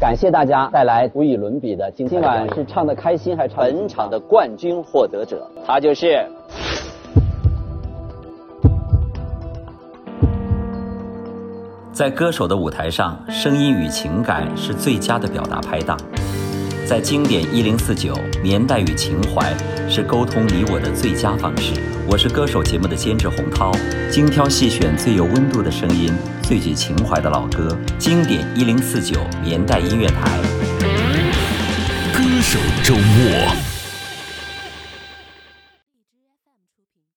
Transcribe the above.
感谢大家带来无与伦比的今今晚是唱的开心还是唱得本场的冠军获得者，他就是。在歌手的舞台上，声音与情感是最佳的表达拍档；在经典一零四九，年代与情怀是沟通你我的最佳方式。我是歌手节目的监制洪涛，精挑细选最有温度的声音，最具情怀的老歌，经典一零四九年代音乐台。歌手周末。